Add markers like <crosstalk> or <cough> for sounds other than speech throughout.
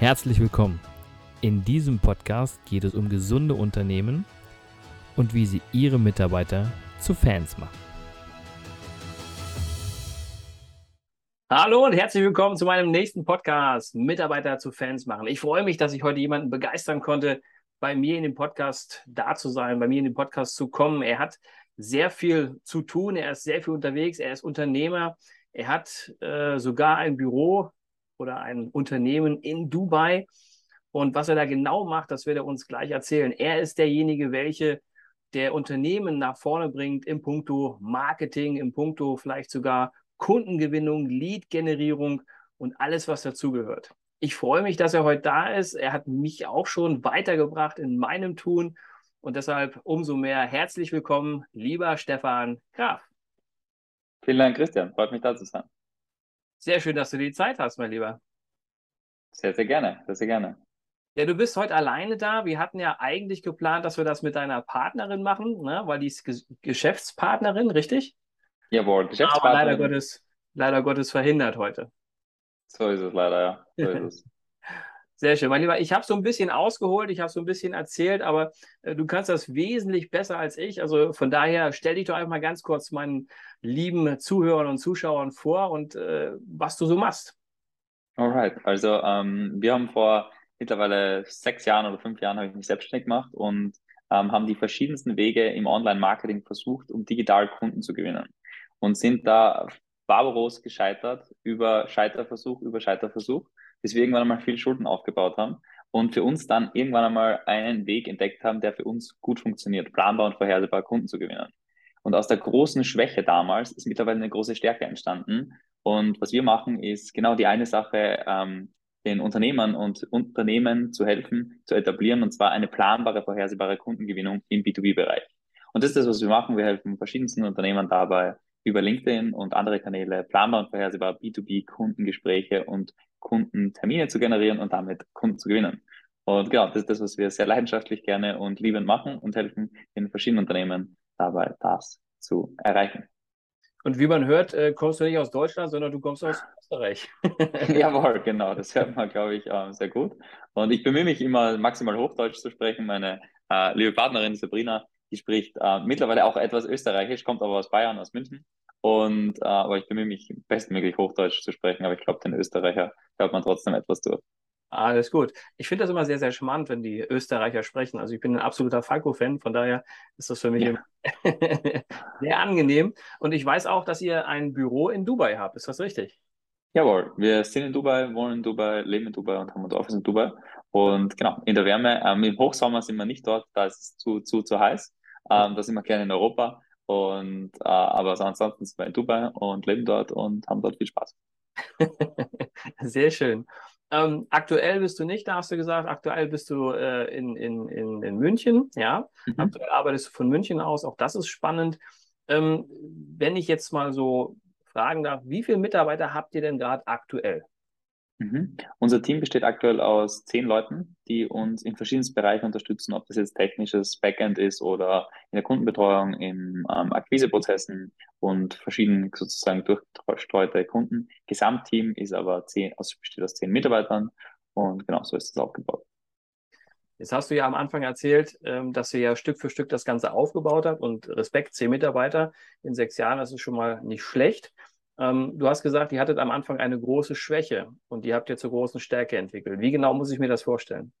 Herzlich willkommen. In diesem Podcast geht es um gesunde Unternehmen und wie sie ihre Mitarbeiter zu Fans machen. Hallo und herzlich willkommen zu meinem nächsten Podcast, Mitarbeiter zu Fans machen. Ich freue mich, dass ich heute jemanden begeistern konnte, bei mir in dem Podcast da zu sein, bei mir in den Podcast zu kommen. Er hat sehr viel zu tun, er ist sehr viel unterwegs, er ist Unternehmer, er hat äh, sogar ein Büro oder ein Unternehmen in Dubai. Und was er da genau macht, das wird er uns gleich erzählen. Er ist derjenige, welche der Unternehmen nach vorne bringt im Punkto Marketing, im Punkto vielleicht sogar Kundengewinnung, Lead-Generierung und alles, was dazugehört. Ich freue mich, dass er heute da ist. Er hat mich auch schon weitergebracht in meinem Tun und deshalb umso mehr herzlich willkommen, lieber Stefan Graf. Vielen Dank, Christian. Freut mich, da zu sein. Sehr schön, dass du die Zeit hast, mein Lieber. Sehr, sehr gerne, sehr, sehr gerne. Ja, du bist heute alleine da. Wir hatten ja eigentlich geplant, dass wir das mit deiner Partnerin machen, ne? weil die ist Ge Geschäftspartnerin, richtig? Jawohl, Geschäftspartnerin. Aber leider Gottes, leider Gottes verhindert heute. So ist es leider, ja. So ist <laughs> es. Sehr schön, mein Lieber. Ich habe so ein bisschen ausgeholt, ich habe so ein bisschen erzählt, aber äh, du kannst das wesentlich besser als ich. Also von daher stell dich doch einfach mal ganz kurz meinen lieben Zuhörern und Zuschauern vor und äh, was du so machst. Alright, also ähm, wir haben vor mittlerweile sechs Jahren oder fünf Jahren habe ich mich selbstständig gemacht und ähm, haben die verschiedensten Wege im Online-Marketing versucht, um digital Kunden zu gewinnen und sind da barbaros gescheitert über Scheiterversuch, über Scheiterversuch bis wir irgendwann einmal viel Schulden aufgebaut haben und für uns dann irgendwann einmal einen Weg entdeckt haben, der für uns gut funktioniert, planbar und vorhersehbar Kunden zu gewinnen. Und aus der großen Schwäche damals ist mittlerweile eine große Stärke entstanden. Und was wir machen, ist genau die eine Sache, ähm, den Unternehmern und Unternehmen zu helfen, zu etablieren, und zwar eine planbare, vorhersehbare Kundengewinnung im B2B-Bereich. Und das ist das, was wir machen. Wir helfen verschiedensten Unternehmern dabei, über LinkedIn und andere Kanäle planbar und vorhersehbar B2B-Kundengespräche und Kundentermine zu generieren und damit Kunden zu gewinnen. Und genau, das ist das, was wir sehr leidenschaftlich gerne und liebend machen und helfen in verschiedenen Unternehmen dabei, das zu erreichen. Und wie man hört, äh, kommst du nicht aus Deutschland, sondern du kommst aus Österreich. <laughs> <laughs> Jawohl, genau, das hört man, glaube ich, äh, sehr gut. Und ich bemühe mich immer, maximal Hochdeutsch zu sprechen. Meine äh, liebe Partnerin Sabrina, die spricht äh, mittlerweile auch etwas Österreichisch, kommt aber aus Bayern, aus München. Und äh, aber ich bemühe mich bestmöglich Hochdeutsch zu sprechen, aber ich glaube, den Österreicher hört man trotzdem etwas durch. Alles gut. Ich finde das immer sehr, sehr charmant, wenn die Österreicher sprechen. Also ich bin ein absoluter Falco-Fan, von daher ist das für mich ja. <laughs> sehr angenehm. Und ich weiß auch, dass ihr ein Büro in Dubai habt. Ist das richtig? Jawohl, wir sind in Dubai, wohnen in Dubai, leben in Dubai und haben unser Office in Dubai. Und genau, in der Wärme, ähm, im Hochsommer sind wir nicht dort, da ist es zu, zu, zu heiß. Ähm, da sind wir gerne in Europa. Und äh, aber ansonsten sind wir in Dubai und leben dort und haben dort viel Spaß. <laughs> Sehr schön. Ähm, aktuell bist du nicht, da hast du gesagt, aktuell bist du äh, in, in, in, in München, ja. Mhm. Aktuell arbeitest du von München aus, auch das ist spannend. Ähm, wenn ich jetzt mal so fragen darf, wie viele Mitarbeiter habt ihr denn gerade aktuell? Mhm. Unser Team besteht aktuell aus zehn Leuten, die uns in verschiedensten Bereichen unterstützen, ob das jetzt technisches Backend ist oder in der Kundenbetreuung, in ähm, Akquiseprozessen und verschieden sozusagen durchgestreute Kunden. Gesamtteam ist aber zehn, also besteht aus zehn Mitarbeitern und genau so ist es aufgebaut. Jetzt hast du ja am Anfang erzählt, ähm, dass ihr ja Stück für Stück das Ganze aufgebaut habt und Respekt, zehn Mitarbeiter in sechs Jahren, das ist schon mal nicht schlecht. Ähm, du hast gesagt, ihr hattet am Anfang eine große Schwäche und die habt ihr zur großen Stärke entwickelt. Wie genau muss ich mir das vorstellen?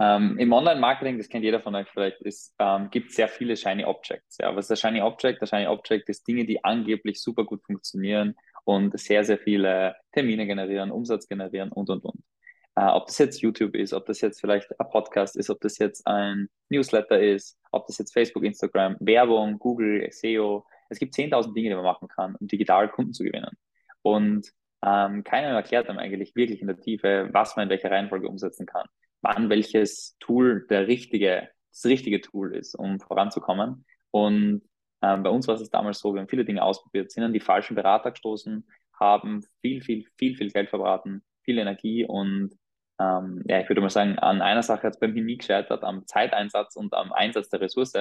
Ähm, Im Online-Marketing, das kennt jeder von euch vielleicht, ähm, gibt es sehr viele Shiny Objects. Ja, was ist der Shiny Object? Der Shiny Object ist Dinge, die angeblich super gut funktionieren und sehr, sehr viele Termine generieren, Umsatz generieren und, und, und. Äh, ob das jetzt YouTube ist, ob das jetzt vielleicht ein Podcast ist, ob das jetzt ein Newsletter ist, ob das jetzt Facebook, Instagram, Werbung, Google, SEO, es gibt 10.000 Dinge, die man machen kann, um digital Kunden zu gewinnen. Und ähm, keiner erklärt einem eigentlich wirklich in der Tiefe, was man in welcher Reihenfolge umsetzen kann, wann welches Tool der richtige, das richtige Tool ist, um voranzukommen. Und ähm, bei uns war es damals so, wir haben viele Dinge ausprobiert, sind an die falschen Berater gestoßen, haben viel, viel, viel, viel Geld verbraten, viel Energie und ähm, ja, ich würde mal sagen, an einer Sache hat es bei mir gescheitert, am Zeiteinsatz und am Einsatz der Ressource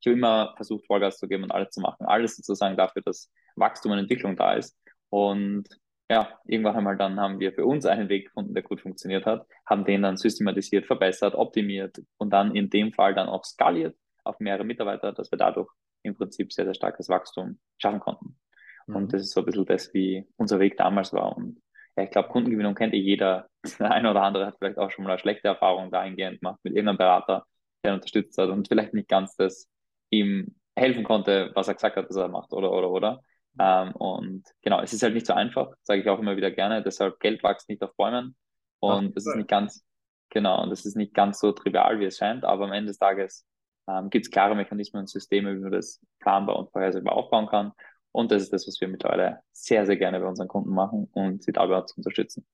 ich habe immer versucht, Vollgas zu geben und alles zu machen. Alles sozusagen dafür, dass Wachstum und Entwicklung da ist. Und ja, irgendwann einmal dann haben wir für uns einen Weg gefunden, der gut funktioniert hat, haben den dann systematisiert, verbessert, optimiert und dann in dem Fall dann auch skaliert auf mehrere Mitarbeiter, dass wir dadurch im Prinzip sehr, sehr starkes Wachstum schaffen konnten. Mhm. Und das ist so ein bisschen das, wie unser Weg damals war. Und ja, ich glaube, Kundengewinnung kennt eh jeder. <laughs> Der eine oder andere hat vielleicht auch schon mal eine schlechte Erfahrung dahingehend gemacht mit irgendeinem Berater, der ihn unterstützt hat und vielleicht nicht ganz das ihm helfen konnte, was er gesagt hat, dass er macht, oder, oder, oder. Ähm, und genau, es ist halt nicht so einfach, sage ich auch immer wieder gerne. Deshalb Geld wächst nicht auf Bäumen. Und es ist nicht ganz, genau, und es ist nicht ganz so trivial, wie es scheint, aber am Ende des Tages ähm, gibt es klare Mechanismen und Systeme, wie man das planbar und vorhersehbar aufbauen kann. Und das ist das, was wir mittlerweile sehr, sehr gerne bei unseren Kunden machen und sie dabei zu unterstützen.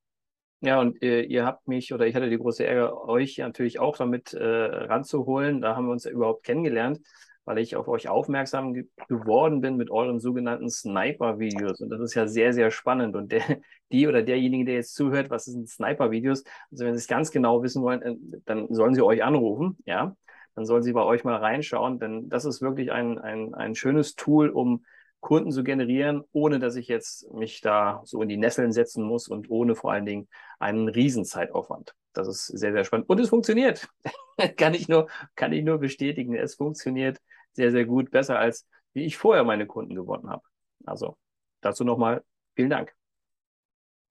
Ja, und ihr, ihr habt mich oder ich hatte die große Ärger, euch natürlich auch damit äh, ranzuholen. Da haben wir uns ja überhaupt kennengelernt weil ich auf euch aufmerksam ge geworden bin mit euren sogenannten Sniper-Videos. Und das ist ja sehr, sehr spannend. Und der, <laughs> die oder derjenige, der jetzt zuhört, was sind Sniper-Videos? Also wenn Sie es ganz genau wissen wollen, äh, dann sollen Sie euch anrufen, ja. Dann sollen Sie bei euch mal reinschauen, denn das ist wirklich ein, ein, ein schönes Tool, um Kunden zu generieren, ohne dass ich jetzt mich da so in die Nesseln setzen muss und ohne vor allen Dingen einen Riesenzeitaufwand. Das ist sehr, sehr spannend. Und es funktioniert. <laughs> kann ich nur, kann ich nur bestätigen. Es funktioniert sehr, sehr gut, besser als wie ich vorher meine Kunden gewonnen habe. Also dazu nochmal vielen Dank.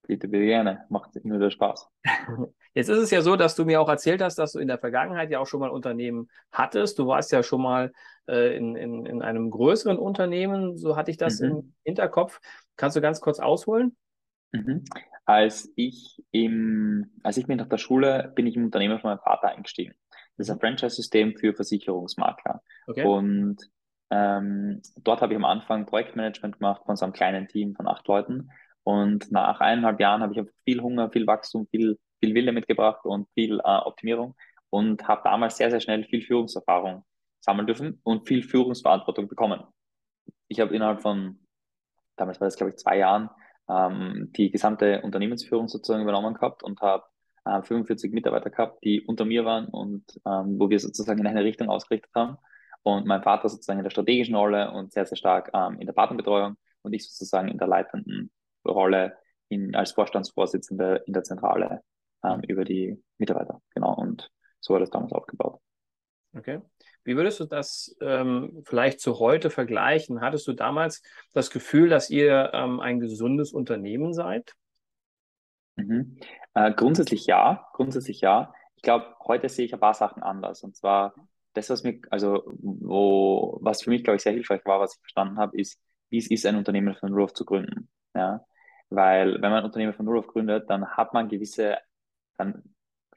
Bitte, bitte gerne. Macht nur der Spaß. <laughs> Jetzt ist es ja so, dass du mir auch erzählt hast, dass du in der Vergangenheit ja auch schon mal Unternehmen hattest. Du warst ja schon mal äh, in, in, in einem größeren Unternehmen, so hatte ich das mhm. im Hinterkopf. Kannst du ganz kurz ausholen? Mhm. Als ich im, als ich bin nach der Schule, bin ich im Unternehmen von meinem Vater eingestiegen. Das ist ein Franchise-System für Versicherungsmakler. Okay. Und ähm, dort habe ich am Anfang Projektmanagement gemacht von so einem kleinen Team von acht Leuten. Und nach eineinhalb Jahren habe ich einfach viel Hunger, viel Wachstum, viel, viel Wille mitgebracht und viel äh, Optimierung und habe damals sehr, sehr schnell viel Führungserfahrung sammeln dürfen und viel Führungsverantwortung bekommen. Ich habe innerhalb von, damals war das glaube ich zwei Jahren, ähm, die gesamte Unternehmensführung sozusagen übernommen gehabt und habe äh, 45 Mitarbeiter gehabt, die unter mir waren und ähm, wo wir sozusagen in eine Richtung ausgerichtet haben. Und mein Vater sozusagen in der strategischen Rolle und sehr, sehr stark ähm, in der Partnerbetreuung und ich sozusagen in der leitenden Rolle in, als Vorstandsvorsitzende in der Zentrale ähm, über die Mitarbeiter. Genau. Und so war das damals aufgebaut. Okay. Wie würdest du das ähm, vielleicht zu heute vergleichen? Hattest du damals das Gefühl, dass ihr ähm, ein gesundes Unternehmen seid? Mhm. Äh, grundsätzlich ja, grundsätzlich ja. Ich glaube, heute sehe ich ein paar Sachen anders. Und zwar das, was mir, also wo, was für mich, glaube ich, sehr hilfreich war, was ich verstanden habe, ist, wie es ist, ein Unternehmen von auf zu gründen. Ja? Weil wenn man ein Unternehmen von auf gründet, dann hat man gewisse, dann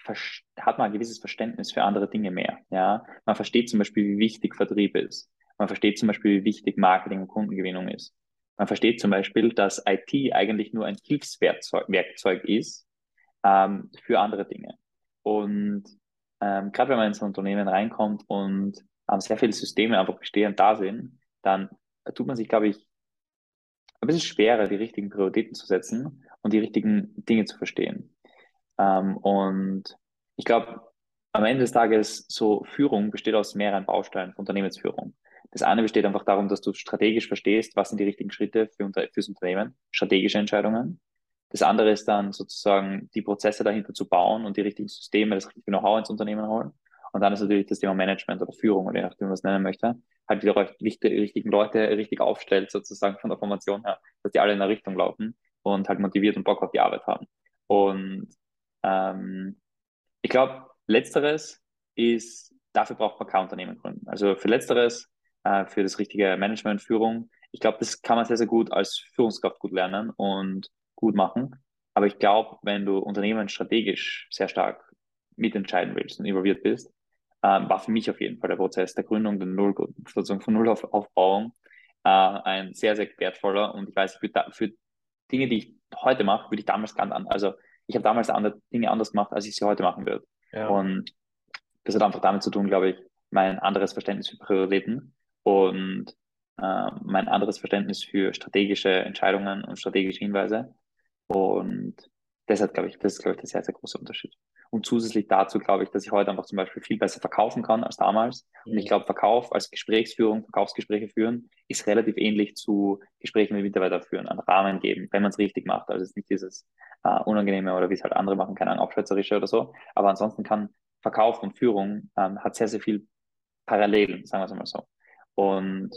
hat man ein gewisses Verständnis für andere Dinge mehr. Ja? Man versteht zum Beispiel, wie wichtig Vertrieb ist. Man versteht zum Beispiel, wie wichtig Marketing und Kundengewinnung ist. Man versteht zum Beispiel, dass IT eigentlich nur ein Hilfswerkzeug ist ähm, für andere Dinge. Und ähm, gerade wenn man in so ein Unternehmen reinkommt und ähm, sehr viele Systeme einfach bestehend da sind, dann tut man sich, glaube ich, ein bisschen schwerer, die richtigen Prioritäten zu setzen und die richtigen Dinge zu verstehen. Ähm, und ich glaube, am Ende des Tages so Führung besteht aus mehreren Bausteinen von Unternehmensführung. Das eine besteht einfach darum, dass du strategisch verstehst, was sind die richtigen Schritte für unter, fürs Unternehmen, strategische Entscheidungen. Das andere ist dann sozusagen die Prozesse dahinter zu bauen und die richtigen Systeme, das richtige Know-how ins Unternehmen holen. Und dann ist natürlich das Thema Management oder Führung oder je nachdem, wie man es nennen möchte, halt wieder die richtigen Leute richtig aufstellt, sozusagen von der Formation her, dass die alle in der Richtung laufen und halt motiviert und Bock auf die Arbeit haben. Und ähm, ich glaube, letzteres ist, dafür braucht man kein Unternehmen gründen. Also für letzteres äh, für das richtige Management, Führung. Ich glaube, das kann man sehr, sehr gut als Führungskraft gut lernen und gut machen. Aber ich glaube, wenn du Unternehmen strategisch sehr stark mitentscheiden willst und involviert bist, ähm, war für mich auf jeden Fall der Prozess der Gründung, der Null, sozusagen von Null auf Aufbauung, äh, ein sehr, sehr wertvoller. Und ich weiß, für, für Dinge, die ich heute mache, würde ich damals ganz an, also ich habe damals andere Dinge anders gemacht, als ich sie heute machen würde. Ja. Und das hat einfach damit zu tun, glaube ich, mein anderes Verständnis für Prioritäten und äh, mein anderes Verständnis für strategische Entscheidungen und strategische Hinweise. Und das hat, glaube ich, das ist, glaube ich, der sehr, sehr große Unterschied. Und zusätzlich dazu glaube ich, dass ich heute einfach zum Beispiel viel besser verkaufen kann als damals. Mhm. Und ich glaube, Verkauf als Gesprächsführung, Verkaufsgespräche führen, ist relativ ähnlich zu Gesprächen mit Mitarbeitern führen, einen Rahmen geben, wenn man es richtig macht. Also es ist nicht dieses äh, Unangenehme oder wie es halt andere machen, keine Ahnung, aufschwätzerische oder so. Aber ansonsten kann Verkauf und Führung ähm, hat sehr, sehr viel Parallelen, sagen wir es mal so. Und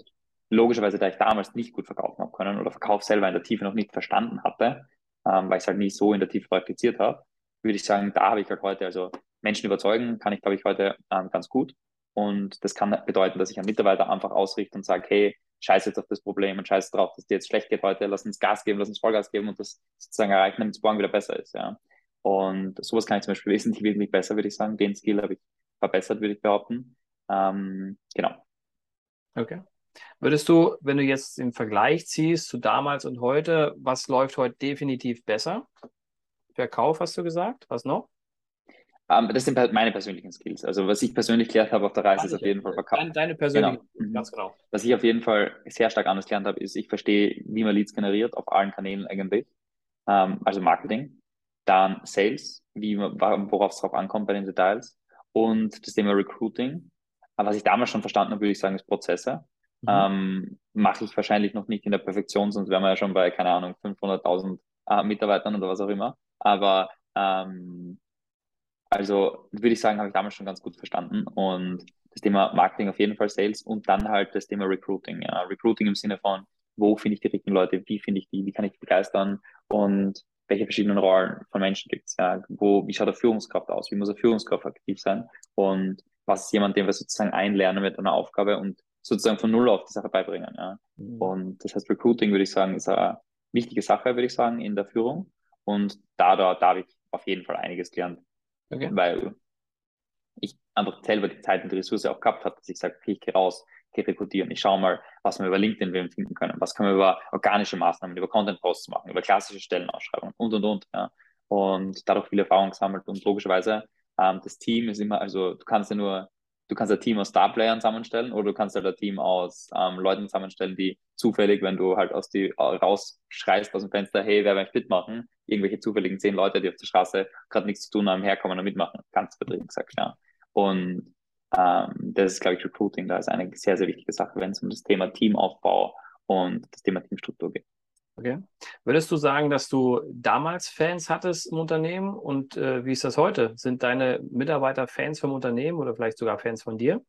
logischerweise, da ich damals nicht gut verkaufen habe können oder Verkauf selber in der Tiefe noch nicht verstanden hatte, ähm, weil ich es halt nie so in der Tiefe praktiziert habe, würde ich sagen, da habe ich halt heute, also Menschen überzeugen kann ich, glaube ich, heute ähm, ganz gut. Und das kann bedeuten, dass ich einen Mitarbeiter einfach ausrichte und sage, hey, scheiß jetzt auf das Problem und scheiß drauf, dass dir jetzt schlecht geht heute, lass uns Gas geben, lass uns Vollgas geben und das sozusagen erreichen, damit es morgen wieder besser ist. Ja. Und sowas kann ich zum Beispiel <laughs> wesentlich, wesentlich besser, würde ich sagen. Den Skill habe ich verbessert, würde ich behaupten. Ähm, genau. Okay. Würdest du, wenn du jetzt im Vergleich ziehst zu damals und heute, was läuft heute definitiv besser? Verkauf hast du gesagt. Was noch? Um, ähm, das sind halt meine persönlichen Skills. Also was ich persönlich gelernt habe auf der Reise, ist auf jeden Fall Verkauf. Deine, deine persönlichen genau. Skills, ganz genau. Was ich auf jeden Fall sehr stark anders gelernt habe, ist, ich verstehe, wie man Leads generiert auf allen Kanälen eigentlich. Um, ähm, also Marketing, dann Sales, wie worauf es drauf ankommt bei den Details und das Thema Recruiting. Aber was ich damals schon verstanden habe, würde ich sagen, ist Prozesse. Mhm. Ähm, Mache ich wahrscheinlich noch nicht in der Perfektion, sonst wären wir ja schon bei, keine Ahnung, 500.000 äh, Mitarbeitern oder was auch immer. Aber ähm, also würde ich sagen, habe ich damals schon ganz gut verstanden. Und das Thema Marketing auf jeden Fall Sales und dann halt das Thema Recruiting. Ja. Recruiting im Sinne von, wo finde ich die richtigen Leute, wie finde ich die, wie kann ich die begeistern und welche verschiedenen Rollen von Menschen gibt es, ja, wo, wie schaut eine Führungskraft aus, wie muss eine Führungskraft aktiv sein und was ist jemand, den wir sozusagen einlernen mit einer Aufgabe und sozusagen von Null auf die Sache beibringen. Ja. Mhm. Und das heißt, Recruiting würde ich sagen, ist eine wichtige Sache, würde ich sagen, in der Führung. Und da, da, da habe ich auf jeden Fall einiges gelernt. Okay. Weil ich einfach selber die Zeit und die Ressource auch gehabt habe, dass ich sage, okay, ich gehe raus, gehe rekrutieren, ich schaue mal, was wir über LinkedIn finden können, was können wir über organische Maßnahmen, über Content-Posts machen, über klassische Stellenausschreibungen und, und, und. Ja. Und dadurch viel Erfahrung gesammelt und logischerweise ähm, das Team ist immer, also du kannst ja nur du kannst ein Team aus Star-Playern zusammenstellen oder du kannst halt ein Team aus ähm, Leuten zusammenstellen, die zufällig, wenn du halt aus die äh, rausschreist aus dem Fenster, hey, wer will mitmachen, irgendwelche zufälligen zehn Leute, die auf der Straße gerade nichts zu tun haben, herkommen und mitmachen. Ganz übertrieben gesagt, ja. Und ähm, das ist, glaube ich, Recruiting, da ist eine sehr, sehr wichtige Sache, wenn es um das Thema Teamaufbau und das Thema Teamstruktur geht. Okay. Würdest du sagen, dass du damals Fans hattest im Unternehmen und äh, wie ist das heute? Sind deine Mitarbeiter Fans vom Unternehmen oder vielleicht sogar Fans von dir?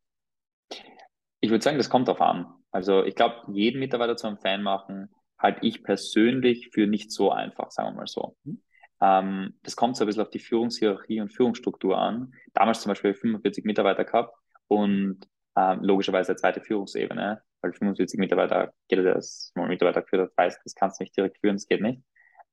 Ich würde sagen, das kommt darauf an. Also ich glaube, jeden Mitarbeiter zu einem Fan machen, halte ich persönlich für nicht so einfach, sagen wir mal so. Mhm. Ähm, das kommt so ein bisschen auf die Führungshierarchie und Führungsstruktur an. Damals zum Beispiel 45 Mitarbeiter gehabt und ähm, logischerweise eine zweite Führungsebene weil 45 Mitarbeiter, der das mal Mitarbeiter geführt hat, weiß, das kannst du nicht direkt führen, das geht nicht.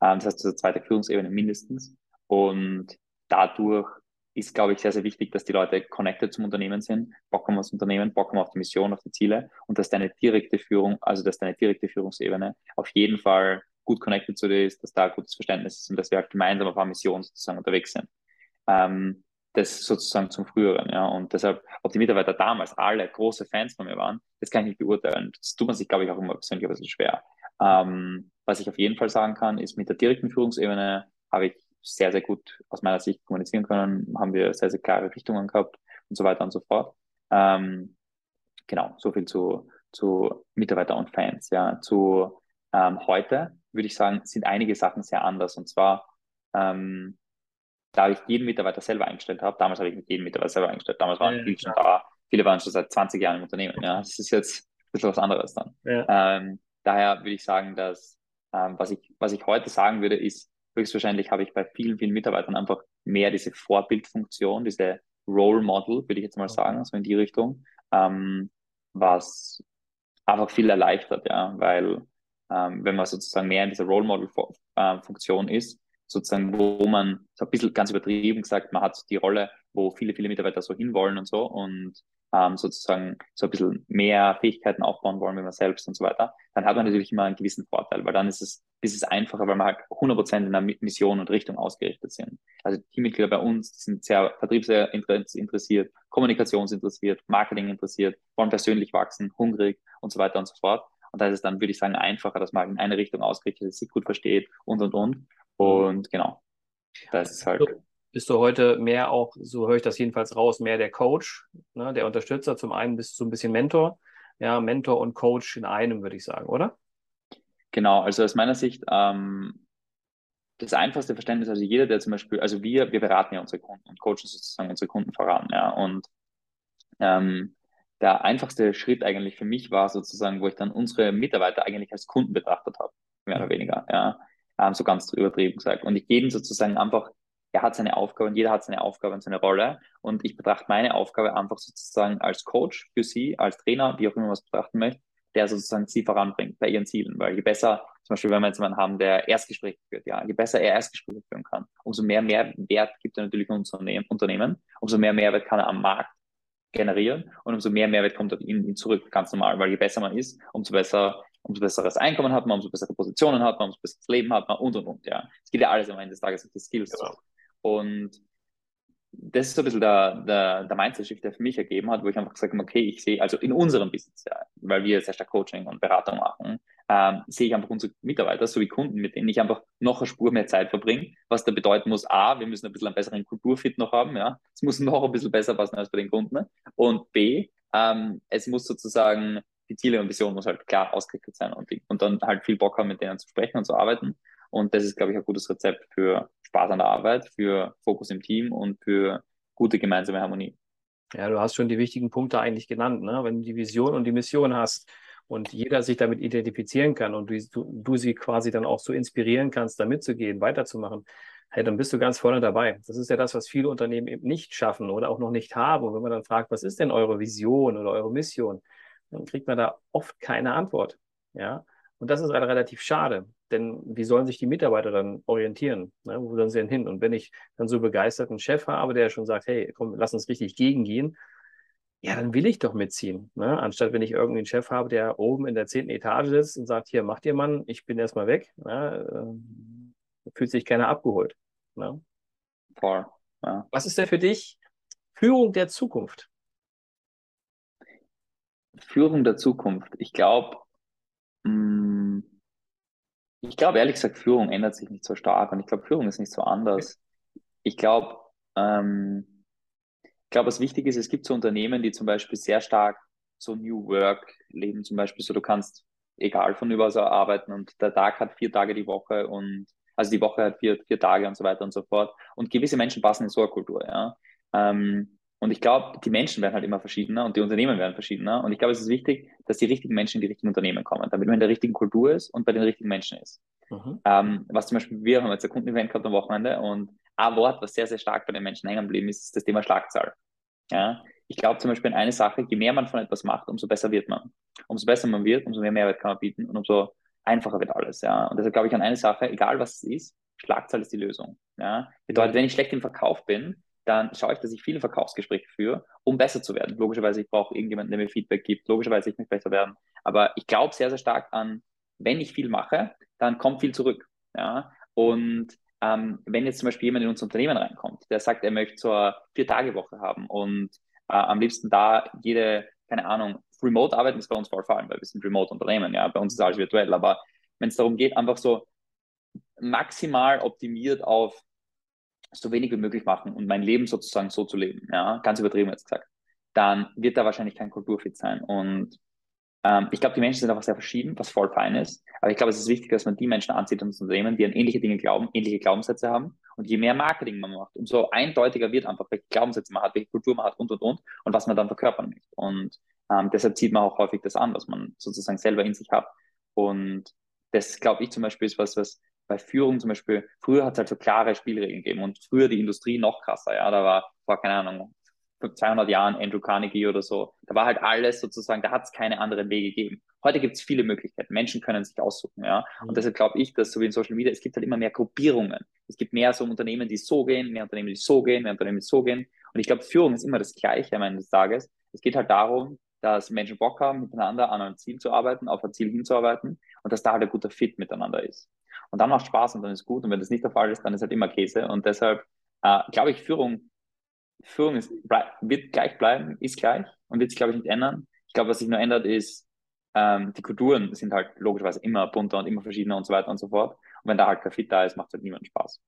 Ähm, das heißt, das ist zweite Führungsebene mindestens. Und dadurch ist, glaube ich, sehr, sehr wichtig, dass die Leute connected zum Unternehmen sind, Bock haben aufs Unternehmen, Bock haben auf die Mission, auf die Ziele und dass deine direkte Führung, also dass deine direkte Führungsebene auf jeden Fall gut connected zu dir ist, dass da gutes Verständnis ist und dass wir halt gemeinsam auf einer Mission sozusagen unterwegs sind. Ähm, das sozusagen zum Früheren, ja. Und deshalb, ob die Mitarbeiter damals alle große Fans von mir waren, das kann ich nicht beurteilen. Das tut man sich, glaube ich, auch immer persönlich ein bisschen schwer. Ähm, was ich auf jeden Fall sagen kann, ist, mit der direkten Führungsebene habe ich sehr, sehr gut aus meiner Sicht kommunizieren können, haben wir sehr, sehr klare Richtungen gehabt und so weiter und so fort. Ähm, genau, so viel zu, zu Mitarbeiter und Fans. Ja, zu ähm, heute würde ich sagen, sind einige Sachen sehr anders. Und zwar ähm, da ich jeden Mitarbeiter selber eingestellt habe, damals habe ich mit jedem Mitarbeiter selber eingestellt, damals waren ja, viele schon da, viele waren schon seit 20 Jahren im Unternehmen, ja, das ist jetzt ein bisschen was anderes dann. Ja. Ähm, daher würde ich sagen, dass, ähm, was ich, was ich heute sagen würde, ist, höchstwahrscheinlich habe ich bei vielen, vielen Mitarbeitern einfach mehr diese Vorbildfunktion, diese Role Model, würde ich jetzt mal okay. sagen, so in die Richtung, ähm, was einfach viel erleichtert, ja, weil ähm, wenn man sozusagen mehr in dieser Role Model äh, Funktion ist, sozusagen, wo man so ein bisschen ganz übertrieben gesagt, man hat die Rolle, wo viele, viele Mitarbeiter so hinwollen und so und ähm, sozusagen so ein bisschen mehr Fähigkeiten aufbauen wollen wie man selbst und so weiter, dann hat man natürlich immer einen gewissen Vorteil, weil dann ist es, ist es einfacher, weil man halt 100% in der Mission und Richtung ausgerichtet sind. Also Teammitglieder bei uns sind sehr vertriebsinteressiert, kommunikationsinteressiert, Marketing interessiert, wollen persönlich wachsen, hungrig und so weiter und so fort. Und da ist es dann, würde ich sagen, einfacher, dass man in eine Richtung ausgerichtet ist, sich gut versteht und, und, und. Und genau. Das ist halt. Bist du heute mehr auch, so höre ich das jedenfalls raus, mehr der Coach, ne, der Unterstützer. Zum einen bist du so ein bisschen Mentor. Ja, Mentor und Coach in einem, würde ich sagen, oder? Genau, also aus meiner Sicht, ähm, das einfachste Verständnis, also jeder, der zum Beispiel, also wir, wir beraten ja unsere Kunden und coachen sozusagen unsere Kunden voran, ja. Und ähm, der einfachste Schritt eigentlich für mich war sozusagen, wo ich dann unsere Mitarbeiter eigentlich als Kunden betrachtet habe, mehr oder weniger, ja, ähm, so ganz übertrieben gesagt. Und ich gebe sozusagen einfach, er hat seine Aufgabe und jeder hat seine Aufgabe und seine Rolle. Und ich betrachte meine Aufgabe einfach sozusagen als Coach für sie, als Trainer, wie auch immer man es betrachten möchte, der sozusagen sie voranbringt bei ihren Zielen. Weil je besser, zum Beispiel, wenn wir jetzt jemanden haben, der Erstgespräche führt, ja, je besser er Erstgespräche führen kann, umso mehr Mehrwert gibt er natürlich Unternehmen, umso mehr Mehrwert kann er am Markt generieren und umso mehr Mehrwert kommt auf ihn, ihn zurück, ganz normal, weil je besser man ist, umso besser, umso besseres Einkommen hat man, umso bessere Positionen hat man, umso besseres Leben hat man und und und, ja. Es geht ja alles am Ende des Tages auf die Skills. Genau. Und das ist so ein bisschen der, der, der Mindset-Shift, der für mich ergeben hat, wo ich einfach gesagt habe, okay, ich sehe, also in unserem Business, ja, weil wir sehr stark Coaching und Beratung machen, ähm, sehe ich einfach unsere Mitarbeiter sowie Kunden, mit denen ich einfach noch eine Spur mehr Zeit verbringe, was da bedeuten muss, A, wir müssen ein bisschen einen besseren Kulturfit noch haben, ja, es muss <laughs> noch ein bisschen besser passen als bei den Kunden und B, ähm, es muss sozusagen, die Ziele und Vision muss halt klar ausgerichtet sein und, und dann halt viel Bock haben, mit denen zu sprechen und zu arbeiten und das ist, glaube ich, ein gutes Rezept für Spaß an der Arbeit, für Fokus im Team und für gute gemeinsame Harmonie. Ja, du hast schon die wichtigen Punkte eigentlich genannt. Ne? Wenn du die Vision und die Mission hast und jeder sich damit identifizieren kann und du, du sie quasi dann auch so inspirieren kannst, da mitzugehen, weiterzumachen, hey, dann bist du ganz vorne dabei. Das ist ja das, was viele Unternehmen eben nicht schaffen oder auch noch nicht haben. Und wenn man dann fragt, was ist denn eure Vision oder eure Mission, dann kriegt man da oft keine Antwort. Ja, und das ist relativ schade, denn wie sollen sich die Mitarbeiter dann orientieren? Ne? Wo sollen sie denn hin? Und wenn ich dann so begeisterten Chef habe, der schon sagt, hey, komm, lass uns richtig gegengehen, ja, dann will ich doch mitziehen. Ne? Anstatt wenn ich irgendeinen Chef habe, der oben in der zehnten Etage sitzt und sagt, hier, mach dir Mann, ich bin erstmal weg, ne? äh, fühlt sich keiner abgeholt. Ne? Voll. Ja. Was ist denn für dich Führung der Zukunft? Führung der Zukunft. Ich glaube, Mm, ich glaube, ehrlich gesagt, Führung ändert sich nicht so stark und ich glaube, Führung ist nicht so anders. Ich glaube, ähm, ich glaube, was wichtig ist, es gibt so Unternehmen, die zum Beispiel sehr stark so New Work leben, zum Beispiel so, du kannst egal von überall so arbeiten und der Tag hat vier Tage die Woche und also die Woche hat vier, vier Tage und so weiter und so fort. Und gewisse Menschen passen in so eine Kultur, ja. Ähm, und ich glaube, die Menschen werden halt immer verschiedener und die Unternehmen werden verschiedener. Und ich glaube, es ist wichtig, dass die richtigen Menschen in die richtigen Unternehmen kommen, damit man in der richtigen Kultur ist und bei den richtigen Menschen ist. Mhm. Ähm, was zum Beispiel, wir haben jetzt ein Kundenevent gehabt am Wochenende und ein Wort, was sehr, sehr stark bei den Menschen hängen geblieben ist, ist das Thema Schlagzahl. Ja? Ich glaube zum Beispiel in eine Sache, je mehr man von etwas macht, umso besser wird man. Umso besser man wird, umso mehr Mehrwert kann man bieten und umso einfacher wird alles. Ja? Und deshalb glaube ich an eine Sache, egal was es ist, Schlagzahl ist die Lösung. Ja? Bedeutet, wenn ich schlecht im Verkauf bin, dann schaue ich, dass ich viele Verkaufsgespräche führe, um besser zu werden. Logischerweise, ich brauche irgendjemanden, der mir Feedback gibt. Logischerweise, ich möchte besser werden. Aber ich glaube sehr, sehr stark an, wenn ich viel mache, dann kommt viel zurück. Ja? Und ähm, wenn jetzt zum Beispiel jemand in unser Unternehmen reinkommt, der sagt, er möchte so eine Vier-Tage-Woche haben und äh, am liebsten da jede, keine Ahnung, Remote-Arbeiten ist bei uns voll vor allem, weil wir sind Remote-Unternehmen, ja, bei uns ist alles virtuell, aber wenn es darum geht, einfach so maximal optimiert auf so wenig wie möglich machen und mein Leben sozusagen so zu leben, ja, ganz übertrieben jetzt gesagt, dann wird da wahrscheinlich kein Kulturfit sein. Und ähm, ich glaube, die Menschen sind einfach sehr verschieden, was voll fein ist. Aber ich glaube, es ist wichtig, dass man die Menschen anzieht ins Unternehmen, die an ähnliche Dinge glauben, ähnliche Glaubenssätze haben. Und je mehr Marketing man macht, umso eindeutiger wird einfach, welche Glaubenssätze man hat, welche Kultur man hat und, und, und, und was man dann verkörpern möchte. Und ähm, deshalb zieht man auch häufig das an, was man sozusagen selber in sich hat. Und das, glaube ich, zum Beispiel ist was, was bei Führung zum Beispiel, früher hat es halt so klare Spielregeln gegeben und früher die Industrie noch krasser, ja, da war vor, keine Ahnung, 200 Jahren Andrew Carnegie oder so, da war halt alles sozusagen, da hat es keine anderen Wege gegeben. Heute gibt es viele Möglichkeiten, Menschen können sich aussuchen, ja, und mhm. deshalb glaube ich, dass so wie in Social Media, es gibt halt immer mehr Gruppierungen. Es gibt mehr so Unternehmen, die so gehen, mehr Unternehmen, die so gehen, mehr Unternehmen, die so gehen. Und ich glaube, Führung ist immer das Gleiche am Ende des Tages. Es geht halt darum, dass Menschen Bock haben, miteinander an einem Ziel zu arbeiten, auf ein Ziel hinzuarbeiten und dass da halt ein guter Fit miteinander ist. Und dann macht Spaß und dann ist gut. Und wenn das nicht der Fall ist, dann ist halt immer Käse. Und deshalb äh, glaube ich, Führung, Führung ist, wird gleich bleiben, ist gleich und wird sich, glaube ich, nicht ändern. Ich glaube, was sich nur ändert, ist, ähm, die Kulturen sind halt logischerweise immer bunter und immer verschiedener und so weiter und so fort. Und wenn da halt kein Fit da ist, macht es halt niemandem Spaß.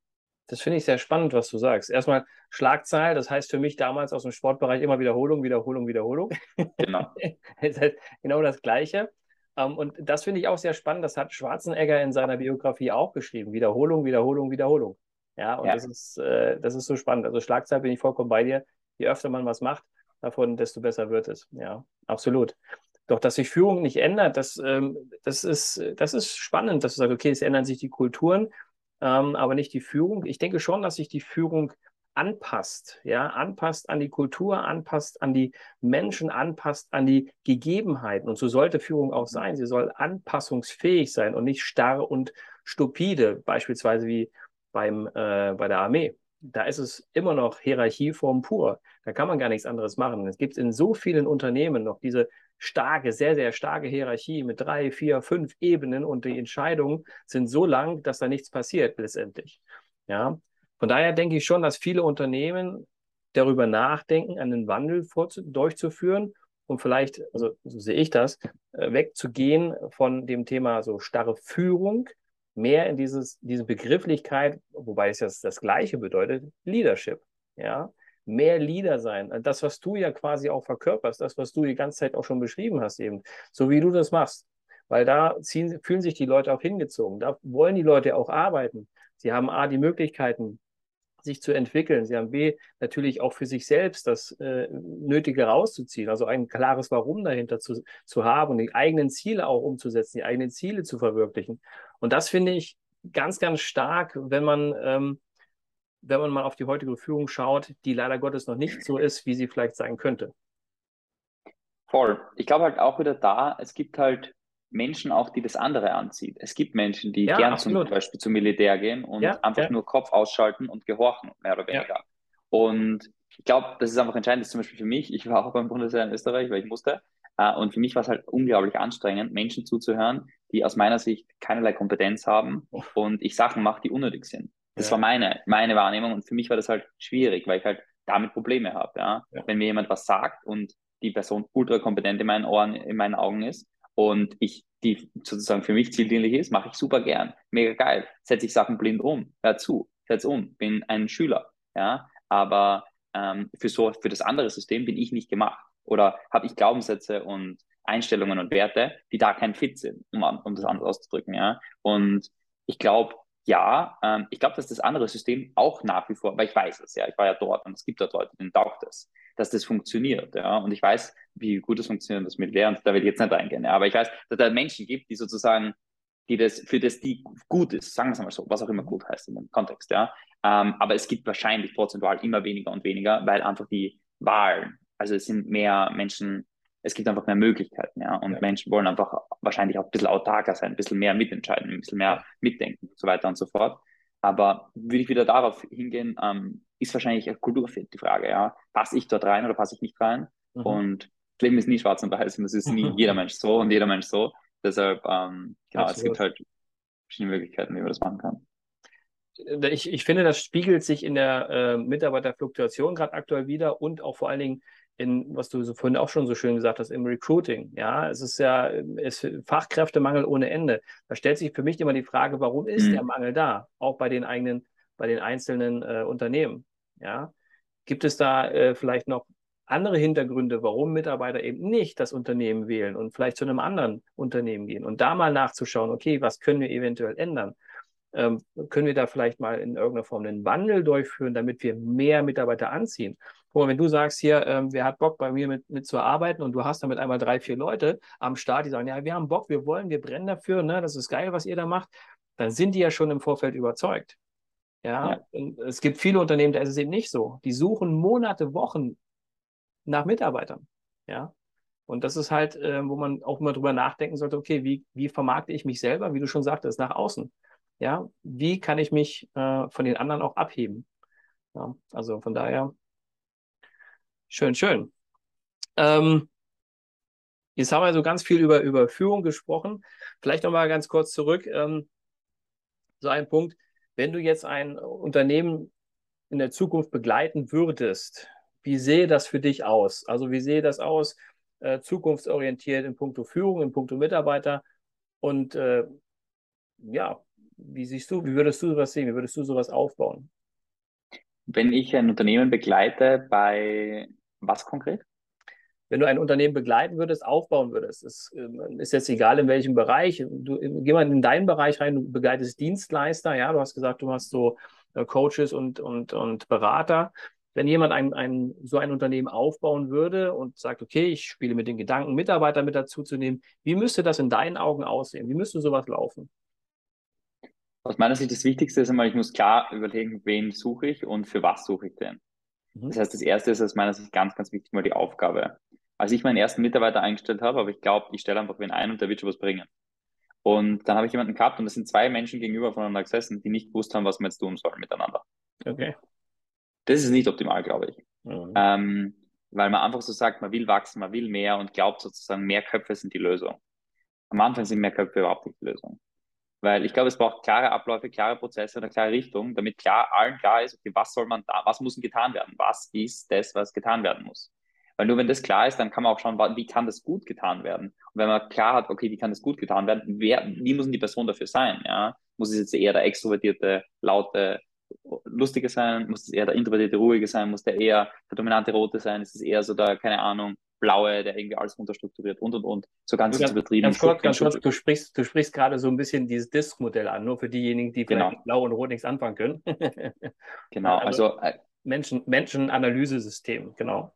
Das finde ich sehr spannend, was du sagst. Erstmal Schlagzahl, das heißt für mich damals aus dem Sportbereich immer Wiederholung, Wiederholung, Wiederholung. Genau. <laughs> das heißt genau das Gleiche. Ähm, und das finde ich auch sehr spannend. Das hat Schwarzenegger in seiner Biografie auch geschrieben. Wiederholung, Wiederholung, Wiederholung. Ja, und ja. Das, ist, äh, das ist so spannend. Also Schlagzahl bin ich vollkommen bei dir. Je öfter man was macht, davon, desto besser wird es. Ja, absolut. Doch, dass sich Führung nicht ändert, das, ähm, das, ist, das ist spannend, dass du sagst, okay, es ändern sich die Kulturen, ähm, aber nicht die Führung. Ich denke schon, dass sich die Führung anpasst, ja, anpasst an die Kultur, anpasst an die Menschen, anpasst an die Gegebenheiten. Und so sollte Führung auch sein. Sie soll anpassungsfähig sein und nicht starr und stupide, beispielsweise wie beim, äh, bei der Armee. Da ist es immer noch Hierarchieform pur. Da kann man gar nichts anderes machen. Es gibt in so vielen Unternehmen noch diese starke, sehr, sehr starke Hierarchie mit drei, vier, fünf Ebenen und die Entscheidungen sind so lang, dass da nichts passiert letztendlich. Ja, von daher denke ich schon, dass viele Unternehmen darüber nachdenken, einen Wandel durchzuführen und vielleicht, also so sehe ich das, äh, wegzugehen von dem Thema so starre Führung, mehr in dieses, diese Begrifflichkeit, wobei es jetzt das Gleiche bedeutet, Leadership. Ja, mehr Leader sein. Das, was du ja quasi auch verkörperst, das, was du die ganze Zeit auch schon beschrieben hast, eben, so wie du das machst. Weil da ziehen, fühlen sich die Leute auch hingezogen. Da wollen die Leute auch arbeiten. Sie haben A, die Möglichkeiten, sich zu entwickeln. Sie haben B, natürlich auch für sich selbst das äh, Nötige rauszuziehen, also ein klares Warum dahinter zu, zu haben und die eigenen Ziele auch umzusetzen, die eigenen Ziele zu verwirklichen. Und das finde ich ganz, ganz stark, wenn man ähm, wenn man mal auf die heutige Führung schaut, die leider Gottes noch nicht so ist, wie sie vielleicht sein könnte. Voll. Ich glaube halt auch wieder da, es gibt halt Menschen auch, die das andere anzieht. Es gibt Menschen, die ja, gern zum Beispiel zum Militär gehen und ja, einfach ja. nur Kopf ausschalten und gehorchen, mehr oder weniger. Und ich glaube, das ist einfach entscheidend, zum Beispiel für mich. Ich war auch beim Bundeswehr in Österreich, weil ich musste. Äh, und für mich war es halt unglaublich anstrengend, Menschen zuzuhören, die aus meiner Sicht keinerlei Kompetenz haben und ich Sachen mache, die unnötig sind. Das ja. war meine, meine Wahrnehmung und für mich war das halt schwierig, weil ich halt damit Probleme habe. Ja? ja? Wenn mir jemand was sagt und die Person ultra kompetent in meinen Ohren, in meinen Augen ist und ich die sozusagen für mich zieldienlich ist, mache ich super gern. Mega geil. Setze ich Sachen blind um. Hör zu, setz um. Bin ein Schüler. Ja, aber ähm, für so, für das andere System bin ich nicht gemacht. Oder habe ich Glaubenssätze und Einstellungen und Werte, die da kein Fit sind, um, um das anders auszudrücken. Ja, und ich glaube, ja, ähm, ich glaube, dass das andere System auch nach wie vor, weil ich weiß es, ja, ich war ja dort und es gibt dort Leute, denen taugt das, dass das funktioniert, ja, und ich weiß, wie gut es funktioniert, das mit und da will ich jetzt nicht eingehen, ja, aber ich weiß, dass da Menschen gibt, die sozusagen, die das, für das die gut ist, sagen wir es mal so, was auch immer gut heißt in dem Kontext, ja, ähm, aber es gibt wahrscheinlich prozentual immer weniger und weniger, weil einfach die Wahlen, also es sind mehr Menschen es gibt einfach mehr Möglichkeiten, ja. Und ja. Menschen wollen einfach wahrscheinlich auch ein bisschen autarker sein, ein bisschen mehr mitentscheiden, ein bisschen mehr mitdenken und so weiter und so fort. Aber würde ich wieder darauf hingehen, ähm, ist wahrscheinlich ein Kulturfit die Frage, ja. Passe ich dort rein oder passe ich nicht rein? Mhm. Und das Leben ist nie schwarz und weiß und es ist nie <laughs> jeder Mensch so und jeder Mensch so. Deshalb, ähm, genau, Absolut. es gibt halt verschiedene Möglichkeiten, wie man das machen kann. Ich, ich finde, das spiegelt sich in der äh, Mitarbeiterfluktuation gerade aktuell wieder und auch vor allen Dingen in, was du so vorhin auch schon so schön gesagt hast, im Recruiting. Ja, es ist ja es ist Fachkräftemangel ohne Ende. Da stellt sich für mich immer die Frage, warum ist mhm. der Mangel da? Auch bei den eigenen, bei den einzelnen äh, Unternehmen. Ja, gibt es da äh, vielleicht noch andere Hintergründe, warum Mitarbeiter eben nicht das Unternehmen wählen und vielleicht zu einem anderen Unternehmen gehen und da mal nachzuschauen, okay, was können wir eventuell ändern? Ähm, können wir da vielleicht mal in irgendeiner Form einen Wandel durchführen, damit wir mehr Mitarbeiter anziehen? Guck wenn du sagst hier, ähm, wer hat Bock bei mir mit, mit zu arbeiten und du hast damit einmal drei, vier Leute am Start, die sagen, ja, wir haben Bock, wir wollen, wir brennen dafür, ne, das ist geil, was ihr da macht, dann sind die ja schon im Vorfeld überzeugt. Ja, ja. es gibt viele Unternehmen, da ist es eben nicht so. Die suchen Monate, Wochen nach Mitarbeitern. Ja. Und das ist halt, äh, wo man auch mal drüber nachdenken sollte, okay, wie, wie vermarkte ich mich selber, wie du schon sagtest, nach außen? Ja, wie kann ich mich äh, von den anderen auch abheben? Ja, also von daher Schön, schön. Ähm, jetzt haben wir so ganz viel über, über Führung gesprochen. Vielleicht noch mal ganz kurz zurück. Ähm, so ein Punkt. Wenn du jetzt ein Unternehmen in der Zukunft begleiten würdest, wie sehe das für dich aus? Also wie sehe das aus, äh, zukunftsorientiert in puncto Führung, in puncto Mitarbeiter? Und äh, ja, wie siehst du, wie würdest du sowas sehen? Wie würdest du sowas aufbauen? Wenn ich ein Unternehmen begleite, bei was konkret? wenn du ein Unternehmen begleiten würdest, aufbauen würdest, ist, ähm, ist jetzt egal in welchem Bereich, du, geh mal in deinen Bereich rein, du begleitest Dienstleister, ja, du hast gesagt, du hast so äh, Coaches und, und, und Berater. Wenn jemand ein, ein, so ein Unternehmen aufbauen würde und sagt, okay, ich spiele mit den Gedanken, Mitarbeiter mit dazu zu nehmen, wie müsste das in deinen Augen aussehen? Wie müsste sowas laufen? Aus meiner Sicht das Wichtigste ist einmal, ich muss klar überlegen, wen suche ich und für was suche ich den. Mhm. Das heißt, das erste ist aus meiner Sicht ganz, ganz wichtig mal die Aufgabe als ich meinen ersten Mitarbeiter eingestellt habe, aber ich glaube, ich stelle einfach wen ein und der wird schon was bringen. Und dann habe ich jemanden gehabt und das sind zwei Menschen gegenüber voneinander gesessen, die nicht gewusst haben, was wir jetzt tun sollen miteinander. Okay. Das ist nicht optimal, glaube ich. Mhm. Ähm, weil man einfach so sagt, man will wachsen, man will mehr und glaubt sozusagen, mehr Köpfe sind die Lösung. Am Anfang sind mehr Köpfe überhaupt nicht die Lösung. Weil ich glaube, es braucht klare Abläufe, klare Prozesse eine klare Richtung, damit klar, allen klar ist, okay, was soll man da, was muss getan werden? Was ist das, was getan werden muss? Weil nur wenn das klar ist, dann kann man auch schauen, wie kann das gut getan werden. Und wenn man klar hat, okay, wie kann das gut getan werden, wer, wie muss denn die Person dafür sein? Ja? Muss es jetzt eher der extrovertierte, laute, lustige sein? Muss es eher der introvertierte, ruhige sein? Muss der eher der dominante Rote sein? Ist es eher so der, keine Ahnung, blaue, der irgendwie alles unterstrukturiert und und und. So ganz, ganz übertrieben. Ganz kurz, ganz kurz, du sprichst, du sprichst gerade so ein bisschen dieses Disk-Modell an, nur für diejenigen, die genau. blau und rot nichts anfangen können. <laughs> genau, also, also äh, Menschen, Menschen-Analysesystem, genau.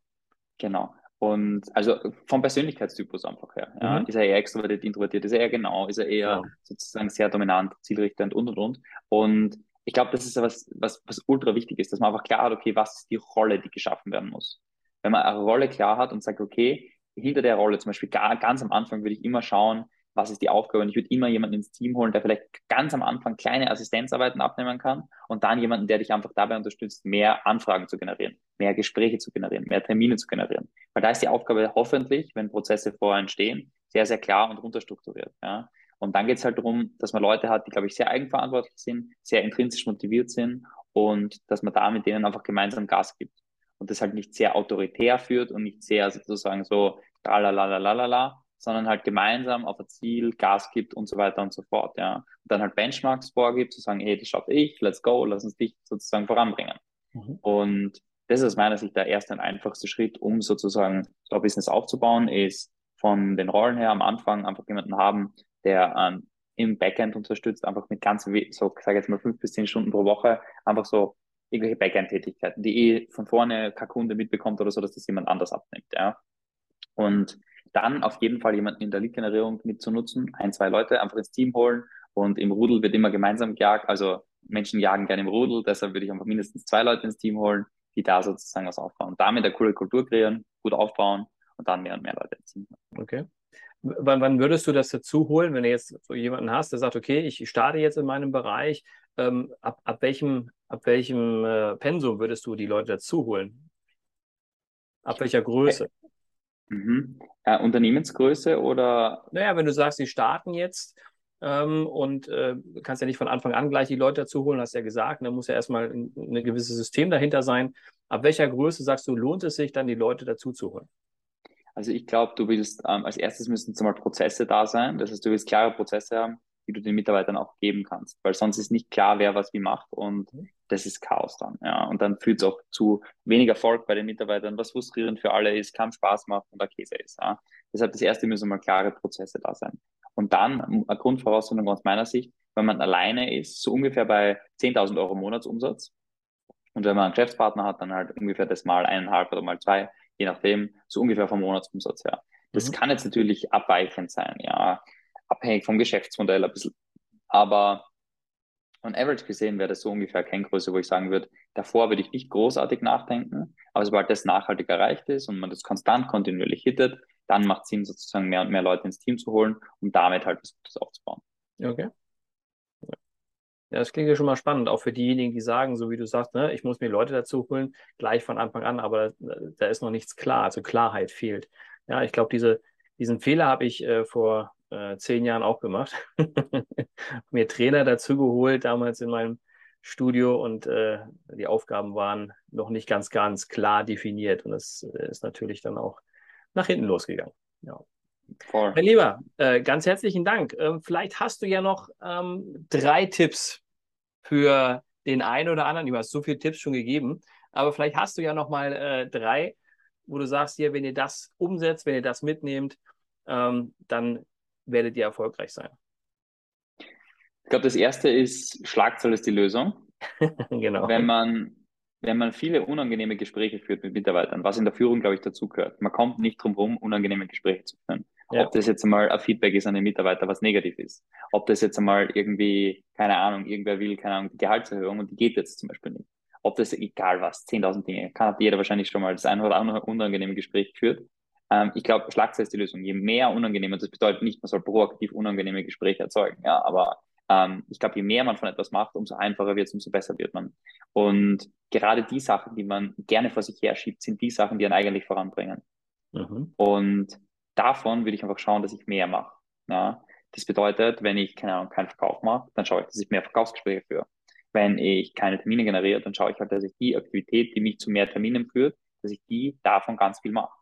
Genau. Und also vom Persönlichkeitstypus einfach her. Ja. Mhm. Ist er eher extrovertiert, introvertiert? Ist er eher genau? Ist er eher ja. sozusagen sehr dominant, zielrichtend und und und? Und ich glaube, das ist was, was, was ultra wichtig ist, dass man einfach klar hat, okay, was ist die Rolle, die geschaffen werden muss. Wenn man eine Rolle klar hat und sagt, okay, hinter der Rolle zum Beispiel gar, ganz am Anfang würde ich immer schauen, was ist die Aufgabe? Und ich würde immer jemanden ins Team holen, der vielleicht ganz am Anfang kleine Assistenzarbeiten abnehmen kann und dann jemanden, der dich einfach dabei unterstützt, mehr Anfragen zu generieren, mehr Gespräche zu generieren, mehr Termine zu generieren. Weil da ist die Aufgabe hoffentlich, wenn Prozesse vorher entstehen, sehr, sehr klar und runterstrukturiert. Ja? Und dann geht es halt darum, dass man Leute hat, die, glaube ich, sehr eigenverantwortlich sind, sehr intrinsisch motiviert sind und dass man da mit denen einfach gemeinsam Gas gibt. Und das halt nicht sehr autoritär führt und nicht sehr sozusagen so tralalalala, sondern halt gemeinsam auf ein Ziel Gas gibt und so weiter und so fort, ja. Und dann halt Benchmarks vorgibt, zu sagen, hey, das schaffe ich, let's go, lass uns dich sozusagen voranbringen. Mhm. Und das ist aus meiner Sicht der erste und einfachste Schritt, um sozusagen so ein Business aufzubauen, ist von den Rollen her am Anfang einfach jemanden haben, der ähm, im Backend unterstützt, einfach mit ganz, so sage jetzt mal fünf bis zehn Stunden pro Woche, einfach so irgendwelche Backend-Tätigkeiten, die eh von vorne kein Kunde mitbekommt oder so, dass das jemand anders abnimmt, ja. Und dann auf jeden Fall jemanden in der Lead-Generierung mitzunutzen, ein, zwei Leute einfach ins Team holen und im Rudel wird immer gemeinsam gejagt, also Menschen jagen gerne im Rudel, deshalb würde ich einfach mindestens zwei Leute ins Team holen, die da sozusagen was aufbauen. Und damit eine coole Kultur kreieren, gut aufbauen und dann mehr und mehr Leute ins Team holen. Okay. Wann, wann würdest du das dazu holen, wenn du jetzt so jemanden hast, der sagt, okay, ich starte jetzt in meinem Bereich, ähm, ab, ab welchem, ab welchem äh, Pensum würdest du die Leute dazu holen? Ab welcher Größe? Mhm. Äh, Unternehmensgröße oder? Naja, wenn du sagst, sie starten jetzt ähm, und äh, kannst ja nicht von Anfang an gleich die Leute dazu holen, hast ja gesagt, da muss ja erstmal ein, ein gewisses System dahinter sein. Ab welcher Größe sagst du, lohnt es sich dann, die Leute dazu zu holen? Also ich glaube, du willst, ähm, als erstes müssen zumal Prozesse da sein. Das heißt, du willst klare Prozesse haben, die du den Mitarbeitern auch geben kannst. Weil sonst ist nicht klar, wer was wie macht und mhm. das ist Chaos dann. Ja. Und dann führt es auch zu weniger Erfolg bei den Mitarbeitern, was frustrierend für alle ist, keinen Spaß macht und der Käse ist. Ja. Deshalb das erste müssen mal klare Prozesse da sein. Und dann, eine Grundvoraussetzung aus meiner Sicht, wenn man alleine ist, so ungefähr bei 10.000 Euro Monatsumsatz. Und wenn man einen Geschäftspartner hat, dann halt ungefähr das mal eineinhalb oder mal zwei, je nachdem, so ungefähr vom Monatsumsatz her. Das mhm. kann jetzt natürlich abweichend sein, ja abhängig vom Geschäftsmodell ein bisschen. Aber on average gesehen wäre das so ungefähr Kenngröße, wo ich sagen würde, davor würde ich nicht großartig nachdenken, aber sobald das nachhaltig erreicht ist und man das konstant kontinuierlich hittet, dann macht es Sinn, sozusagen mehr und mehr Leute ins Team zu holen, um damit halt was Gutes aufzubauen. Okay. Ja, das klingt ja schon mal spannend, auch für diejenigen, die sagen, so wie du sagst, ne, ich muss mir Leute dazu holen, gleich von Anfang an, aber da ist noch nichts klar, also Klarheit fehlt. Ja, ich glaube, diese, diesen Fehler habe ich äh, vor äh, zehn Jahren auch gemacht. <laughs> Mir Trainer dazu geholt, damals in meinem Studio und äh, die Aufgaben waren noch nicht ganz, ganz klar definiert und es äh, ist natürlich dann auch nach hinten losgegangen. Ja. Voll. Mein Lieber, äh, ganz herzlichen Dank. Ähm, vielleicht hast du ja noch ähm, drei Tipps für den einen oder anderen, du hast so viele Tipps schon gegeben, aber vielleicht hast du ja noch mal äh, drei, wo du sagst, hier, wenn ihr das umsetzt, wenn ihr das mitnehmt, ähm, dann werdet ihr erfolgreich sein. Ich glaube, das erste ist, Schlagzahl ist die Lösung. <laughs> genau. Wenn man, wenn man viele unangenehme Gespräche führt mit Mitarbeitern, was in der Führung, glaube ich, dazugehört. Man kommt nicht drum herum, unangenehme Gespräche zu führen. Ja. Ob das jetzt einmal ein Feedback ist an den Mitarbeiter, was negativ ist. Ob das jetzt einmal irgendwie, keine Ahnung, irgendwer will, keine Ahnung, die Gehaltserhöhung und die geht jetzt zum Beispiel nicht. Ob das, egal was, 10.000 Dinge, kann hat jeder wahrscheinlich schon mal das eine oder andere unangenehme Gespräch geführt. Ähm, ich glaube, Schlagzeug ist die Lösung. Je mehr unangenehme, das bedeutet nicht, man soll proaktiv unangenehme Gespräche erzeugen, ja, aber ähm, ich glaube, je mehr man von etwas macht, umso einfacher wird es, umso besser wird man. Und gerade die Sachen, die man gerne vor sich her schiebt, sind die Sachen, die einen eigentlich voranbringen. Mhm. Und davon würde ich einfach schauen, dass ich mehr mache. Ja? Das bedeutet, wenn ich keine Ahnung, keinen Verkauf mache, dann schaue ich, dass ich mehr Verkaufsgespräche führe. Wenn ich keine Termine generiere, dann schaue ich halt, dass ich die Aktivität, die mich zu mehr Terminen führt, dass ich die davon ganz viel mache.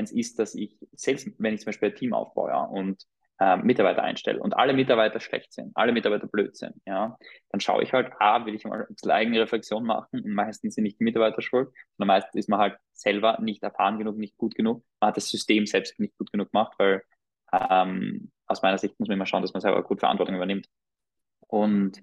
Wenn es ist, dass ich selbst, wenn ich zum Beispiel ein Team aufbaue und äh, Mitarbeiter einstelle und alle Mitarbeiter schlecht sind, alle Mitarbeiter blöd sind, ja, dann schaue ich halt, A, will ich mal ein bisschen eigene Reflexion machen und meistens sind nicht die Mitarbeiter schuld, sondern meistens ist man halt selber nicht erfahren genug, nicht gut genug. Man hat das System selbst nicht gut genug gemacht, weil ähm, aus meiner Sicht muss man immer schauen, dass man selber gut Verantwortung übernimmt. Und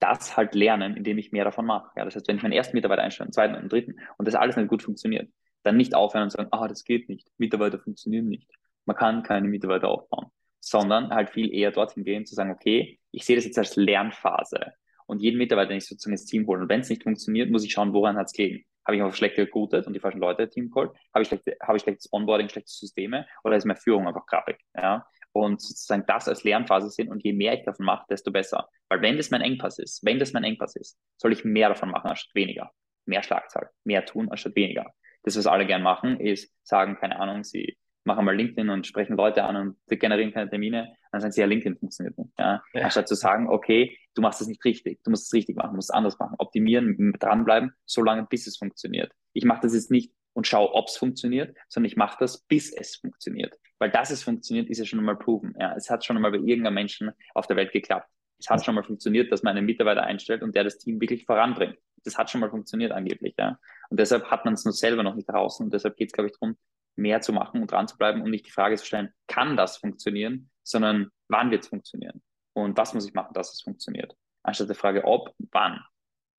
das halt lernen, indem ich mehr davon mache. Ja, das heißt, wenn ich meinen ersten Mitarbeiter einstelle, einen zweiten und einen dritten und das alles nicht gut funktioniert, dann nicht aufhören und sagen, ah, das geht nicht, Mitarbeiter funktionieren nicht. Man kann keine Mitarbeiter aufbauen sondern halt viel eher dorthin gehen, zu sagen, okay, ich sehe das jetzt als Lernphase und jeden Mitarbeiter nicht sozusagen ins Team holen. Und wenn es nicht funktioniert, muss ich schauen, woran hat es gelegen. Habe ich einfach schlecht recruited und die falschen Leute Team geholt? Habe ich, schlechte, habe ich schlechtes Onboarding, schlechte Systeme oder ist meine Führung einfach krabbig? Ja? Und sozusagen das als Lernphase sehen und je mehr ich davon mache, desto besser. Weil wenn das mein Engpass ist, wenn das mein Engpass ist, soll ich mehr davon machen als weniger. Mehr Schlagzahl, mehr tun als weniger. Das, was alle gern machen, ist sagen, keine Ahnung, sie machen mal LinkedIn und sprechen Leute an und generieren keine Termine, dann sagen sie, ja, LinkedIn funktioniert nicht. Ja? ja. Anstatt zu sagen, okay, du machst es nicht richtig, du musst es richtig machen, du musst es anders machen, optimieren, dranbleiben, so lange, bis es funktioniert. Ich mache das jetzt nicht und schaue, ob es funktioniert, sondern ich mache das, bis es funktioniert. Weil dass es funktioniert, ist ja schon einmal proven. Ja? Es hat schon einmal bei irgendeinem Menschen auf der Welt geklappt. Es hat schon mal funktioniert, dass man einen Mitarbeiter einstellt und der das Team wirklich voranbringt. Das hat schon mal funktioniert angeblich. Ja? Und deshalb hat man es nur selber noch nicht draußen. Und deshalb geht es, glaube ich, darum, mehr zu machen und dran zu bleiben und nicht die Frage zu stellen, kann das funktionieren, sondern wann wird es funktionieren? Und was muss ich machen, dass es funktioniert? Anstatt der Frage, ob, wann.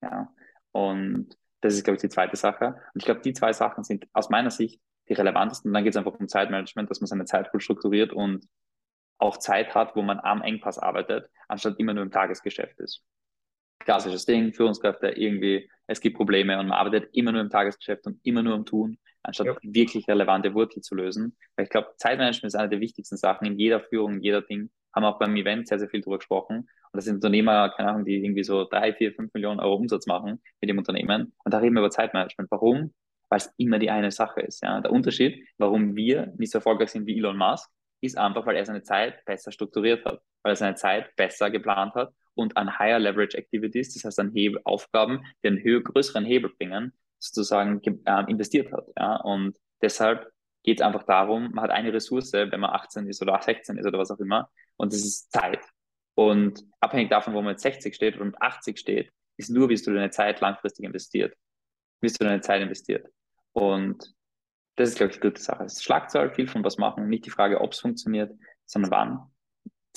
Ja. Und das ist, glaube ich, die zweite Sache. Und ich glaube, die zwei Sachen sind aus meiner Sicht die relevantesten. Und dann geht es einfach um Zeitmanagement, dass man seine Zeit gut strukturiert und auch Zeit hat, wo man am Engpass arbeitet, anstatt immer nur im Tagesgeschäft ist. Klassisches Ding, Führungskräfte irgendwie, es gibt Probleme und man arbeitet immer nur im Tagesgeschäft und immer nur am Tun anstatt ja. wirklich relevante Wurzel zu lösen. Weil ich glaube, Zeitmanagement ist eine der wichtigsten Sachen in jeder Führung, in jeder Ding. Haben wir auch beim Event sehr, sehr viel drüber gesprochen. Und das sind Unternehmer, keine Ahnung, die irgendwie so drei, vier, fünf Millionen Euro Umsatz machen mit dem Unternehmen. Und da reden wir über Zeitmanagement. Warum? Weil es immer die eine Sache ist. Ja? Der Unterschied, warum wir nicht so erfolgreich sind wie Elon Musk, ist einfach, weil er seine Zeit besser strukturiert hat, weil er seine Zeit besser geplant hat und an Higher Leverage Activities, das heißt an Hebel Aufgaben, die einen höher, größeren Hebel bringen, sozusagen äh, investiert hat. Ja? Und deshalb geht es einfach darum, man hat eine Ressource, wenn man 18 ist oder 16 ist oder was auch immer, und das ist Zeit. Und abhängig davon, wo man mit 60 steht oder mit 80 steht, ist nur, wie du deine Zeit langfristig investiert. Wie du deine Zeit investiert. Und das ist, glaube ich, die dritte Sache. Es ist Schlagzahl, viel von was machen, nicht die Frage, ob es funktioniert, sondern wann.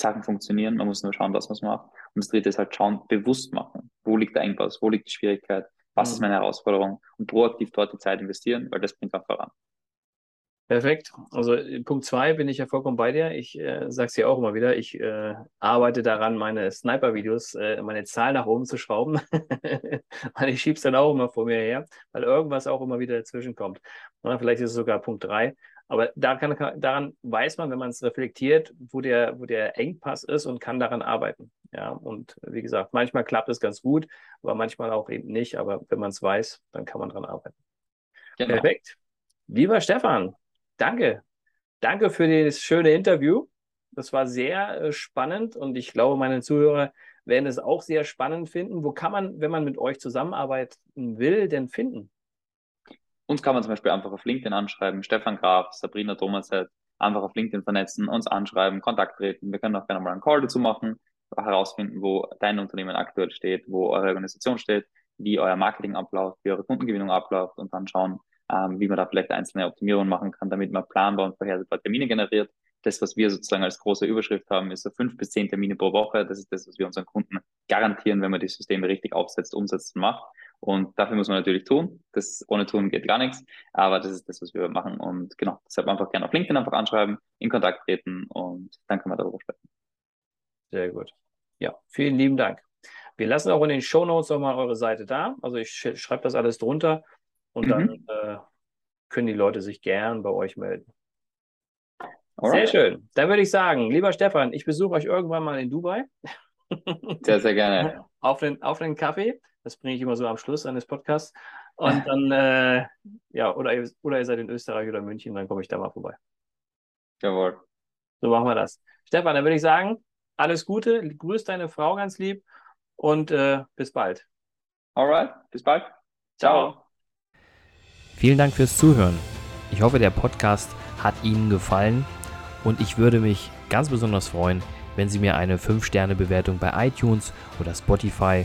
Sachen funktionieren, man muss nur schauen, was man macht. Und das dritte ist halt schauen, bewusst machen. Wo liegt der Engpass? Wo liegt die Schwierigkeit? was mhm. ist meine Herausforderung und proaktiv dort die Zeit investieren, weil das bringt auch voran. Perfekt. Also Punkt zwei bin ich ja vollkommen bei dir. Ich äh, sage es dir auch immer wieder. Ich äh, arbeite daran, meine Sniper-Videos, äh, meine Zahl nach oben zu schrauben. <laughs> weil ich schiebe es dann auch immer vor mir her, weil irgendwas auch immer wieder dazwischen kommt. Oder vielleicht ist es sogar Punkt drei. Aber da kann, daran weiß man, wenn man es reflektiert, wo der, wo der Engpass ist und kann daran arbeiten. Ja, und wie gesagt, manchmal klappt es ganz gut, aber manchmal auch eben nicht. Aber wenn man es weiß, dann kann man daran arbeiten. Genau. Perfekt. Lieber Stefan, danke. Danke für das schöne Interview. Das war sehr äh, spannend und ich glaube, meine Zuhörer werden es auch sehr spannend finden. Wo kann man, wenn man mit euch zusammenarbeiten will, denn finden? Uns kann man zum Beispiel einfach auf LinkedIn anschreiben, Stefan Graf, Sabrina Thomaset, einfach auf LinkedIn vernetzen, uns anschreiben, Kontakt treten. Wir können auch gerne mal einen Call dazu machen. herausfinden, wo dein Unternehmen aktuell steht, wo eure Organisation steht, wie euer Marketing abläuft, wie eure Kundengewinnung abläuft und dann schauen, ähm, wie man da vielleicht einzelne Optimierungen machen kann, damit man planbar und vorhersehbar Termine generiert. Das, was wir sozusagen als große Überschrift haben, ist so fünf bis zehn Termine pro Woche. Das ist das, was wir unseren Kunden garantieren, wenn man die Systeme richtig aufsetzt, umsetzt und macht. Und dafür muss man natürlich tun. Das ohne tun geht gar nichts. Aber das ist das, was wir machen. Und genau, deshalb einfach gerne auf LinkedIn einfach anschreiben, in Kontakt treten und dann können wir darüber sprechen. Sehr gut. Ja, vielen lieben Dank. Wir lassen auch in den Show Notes nochmal eure Seite da. Also ich schreibe das alles drunter und mhm. dann äh, können die Leute sich gern bei euch melden. Alright. Sehr schön. Dann würde ich sagen, lieber Stefan, ich besuche euch irgendwann mal in Dubai. Sehr, sehr gerne. <laughs> auf, den, auf den Kaffee. Das bringe ich immer so am Schluss eines Podcasts. <laughs> Und dann, äh, ja, oder, oder ihr seid in Österreich oder München, dann komme ich da mal vorbei. Jawohl. So machen wir das. Stefan, dann würde ich sagen, alles Gute, grüß deine Frau ganz lieb und äh, bis bald. Alright, bis bald. Ciao. Ciao. Vielen Dank fürs Zuhören. Ich hoffe, der Podcast hat Ihnen gefallen und ich würde mich ganz besonders freuen, wenn Sie mir eine 5-Sterne-Bewertung bei iTunes oder Spotify